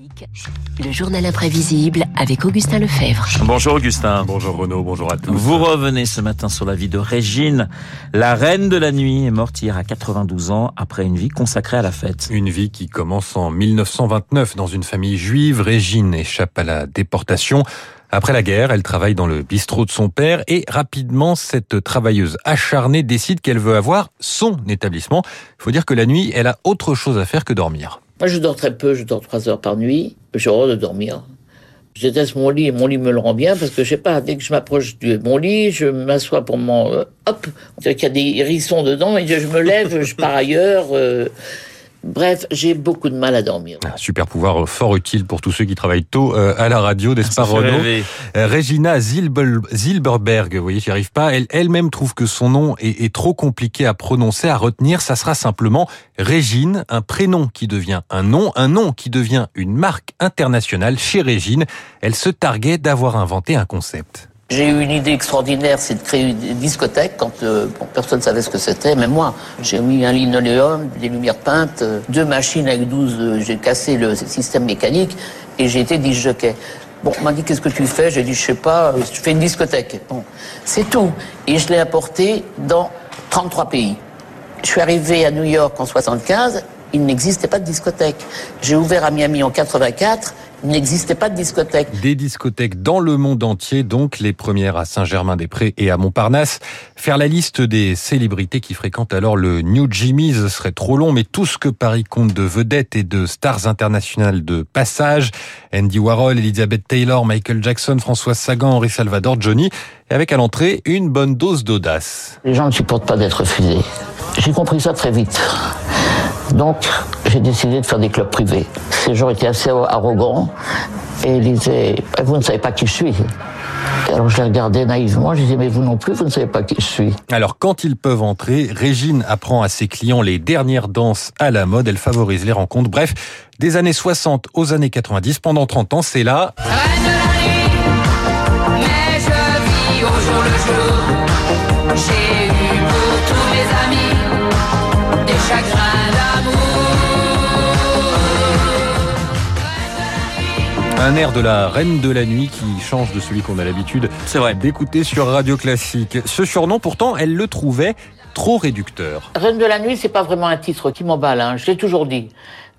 Classique, le journal imprévisible avec Augustin Lefebvre. Bonjour Augustin. Bonjour Renaud, bonjour à tous. Vous revenez ce matin sur la vie de Régine. La reine de la nuit est morte hier à 92 ans après une vie consacrée à la fête. Une vie qui commence en 1929 dans une famille juive. Régine échappe à la déportation. Après la guerre, elle travaille dans le bistrot de son père et rapidement, cette travailleuse acharnée décide qu'elle veut avoir son établissement. Il faut dire que la nuit, elle a autre chose à faire que dormir. Moi, je dors très peu, je dors trois heures par nuit. J'ai horreur de dormir. Je déteste mon lit et mon lit me le rend bien parce que je sais pas, dès que je m'approche de mon lit, je m'assois pour mon. euh, hop qu'il y a des hérissons dedans et je me lève, je pars ailleurs. euh. Bref, j'ai beaucoup de mal à dormir. Un super pouvoir fort utile pour tous ceux qui travaillent tôt euh, à la radio, n'est-ce pas Ça fait Renaud. Euh, Regina Zilberberg, vous voyez, j'y arrive pas. Elle, elle-même trouve que son nom est, est trop compliqué à prononcer, à retenir. Ça sera simplement Régine, un prénom qui devient un nom, un nom qui devient une marque internationale chez Régine. Elle se targuait d'avoir inventé un concept. J'ai eu une idée extraordinaire, c'est de créer une discothèque quand euh, personne ne savait ce que c'était, même moi. J'ai mis un linoléum, des lumières peintes, euh, deux machines avec 12, euh, j'ai cassé le système mécanique et j'ai été disjockey. Bon, on m'a dit qu'est-ce que tu fais? J'ai dit je sais pas, je fais une discothèque. Bon, c'est tout. Et je l'ai apporté dans 33 pays. Je suis arrivé à New York en 75, il n'existait pas de discothèque. J'ai ouvert à Miami en 84, il n'existait pas de discothèque. Des discothèques dans le monde entier, donc les premières à Saint-Germain-des-Prés et à Montparnasse. Faire la liste des célébrités qui fréquentent alors le New Jimmy's serait trop long, mais tout ce que Paris compte de vedettes et de stars internationales de passage, Andy Warhol, Elizabeth Taylor, Michael Jackson, François Sagan, Henri Salvador, Johnny, et avec à l'entrée une bonne dose d'audace. Les gens ne supportent pas d'être refusés. J'ai compris ça très vite. Donc, j'ai décidé de faire des clubs privés. Ces gens étaient assez arrogants et ils disaient Eh, Vous ne savez pas qui je suis. Alors, je les regardais naïvement. Je disais Mais vous non plus, vous ne savez pas qui je suis. Alors quand ils peuvent entrer, Régine apprend à ses clients les dernières danses à la mode, elle favorise les rencontres. Bref, des années 60 aux années 90, pendant 30 ans, c'est là la nuit, mais je vis au jour le jour. Un air de la reine de la nuit qui change de celui qu'on a l'habitude C'est vrai. d'écouter sur Radio Classique. Ce surnom, pourtant, elle le trouvait trop réducteur. Reine de la nuit, c'est pas vraiment un titre qui m'emballe. Hein. Je l'ai toujours dit.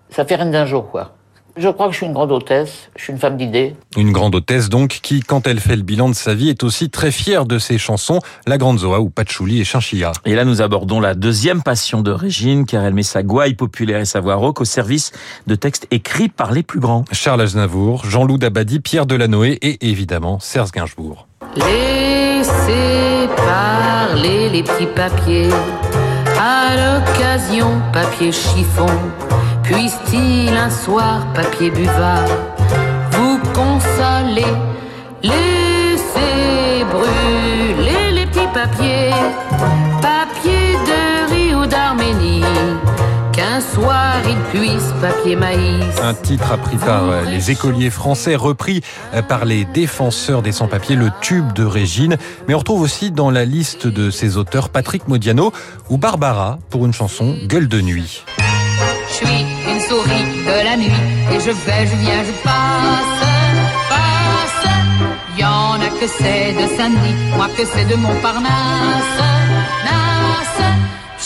Ça fait reine d'un jour, quoi. Je crois que je suis une grande hôtesse. Je suis une femme d'idées. Une grande hôtesse donc qui, quand elle fait le bilan de sa vie, est aussi très fière de ses chansons, La Grande Zoa ou Patchouli et Chinchilla. Et là, nous abordons la deuxième passion de Régine, car elle met sa gouaille populaire et sa voix rauque au service de textes écrits par les plus grands. Charles Aznavour, Jean-Loup Dabadi, Pierre Delanoë et évidemment Serge Gainsbourg. Laissez parler les petits papiers, à l'occasion papier chiffon, puisse-t-il un soir papier buvard vous consoler, laissez brûler les petits papiers, papier de riz ou d'Arménie, qu'un soir il puisse papier maïs. Un titre appris par euh, les écoliers français, repris euh, par les défenseurs des sans-papiers, le tube de Régine. Mais on retrouve aussi dans la liste de ses auteurs Patrick Modiano ou Barbara pour une chanson Gueule de nuit. Une souris de la nuit et je vais, je viens, je passe, passe. Y en a que c'est de Saint-Denis, moi que c'est de Montparnasse, nasse.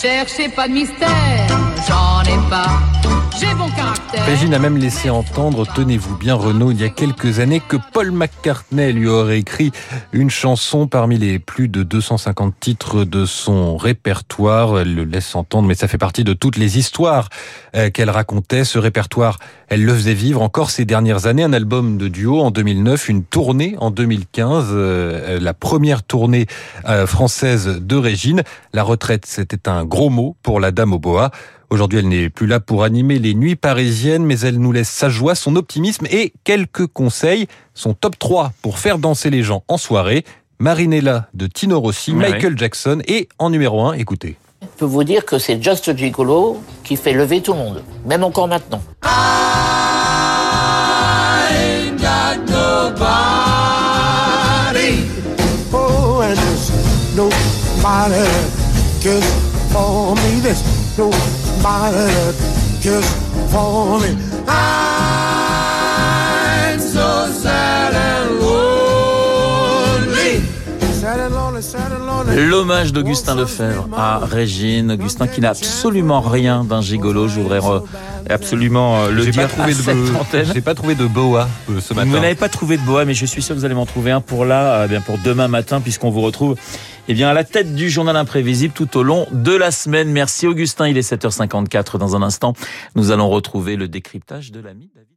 Cherchez pas de mystère, j'en ai pas. Régine a même laissé entendre, tenez-vous bien Renaud, il y a quelques années que Paul McCartney lui aurait écrit une chanson parmi les plus de 250 titres de son répertoire. Elle le laisse entendre, mais ça fait partie de toutes les histoires euh, qu'elle racontait. Ce répertoire, elle le faisait vivre encore ces dernières années. Un album de duo en 2009, une tournée en 2015, euh, la première tournée euh, française de Régine. La retraite, c'était un gros mot pour la dame au boa. Aujourd'hui, elle n'est plus là pour animer les nuits parisiennes, mais elle nous laisse sa joie, son optimisme et quelques conseils. Son top 3 pour faire danser les gens en soirée. Marinella de Tino Rossi, Michael Jackson et en numéro 1, écoutez. Je peux vous dire que c'est Just Gigolo qui fait lever tout le monde. Même encore maintenant. Oh, just for me. I L'hommage d'Augustin Lefebvre à Régine. Augustin qui n'a absolument rien d'un gigolo. Je voudrais re- absolument euh, le dire pas trouvé à cette de, antenne. j'ai pas trouvé de boa euh, ce matin. Vous n'avez pas trouvé de boa, mais je suis sûr que vous allez m'en trouver un pour là, eh bien pour demain matin, puisqu'on vous retrouve eh bien à la tête du journal imprévisible tout au long de la semaine. Merci Augustin, il est 7h54 dans un instant. Nous allons retrouver le décryptage de l'ami David.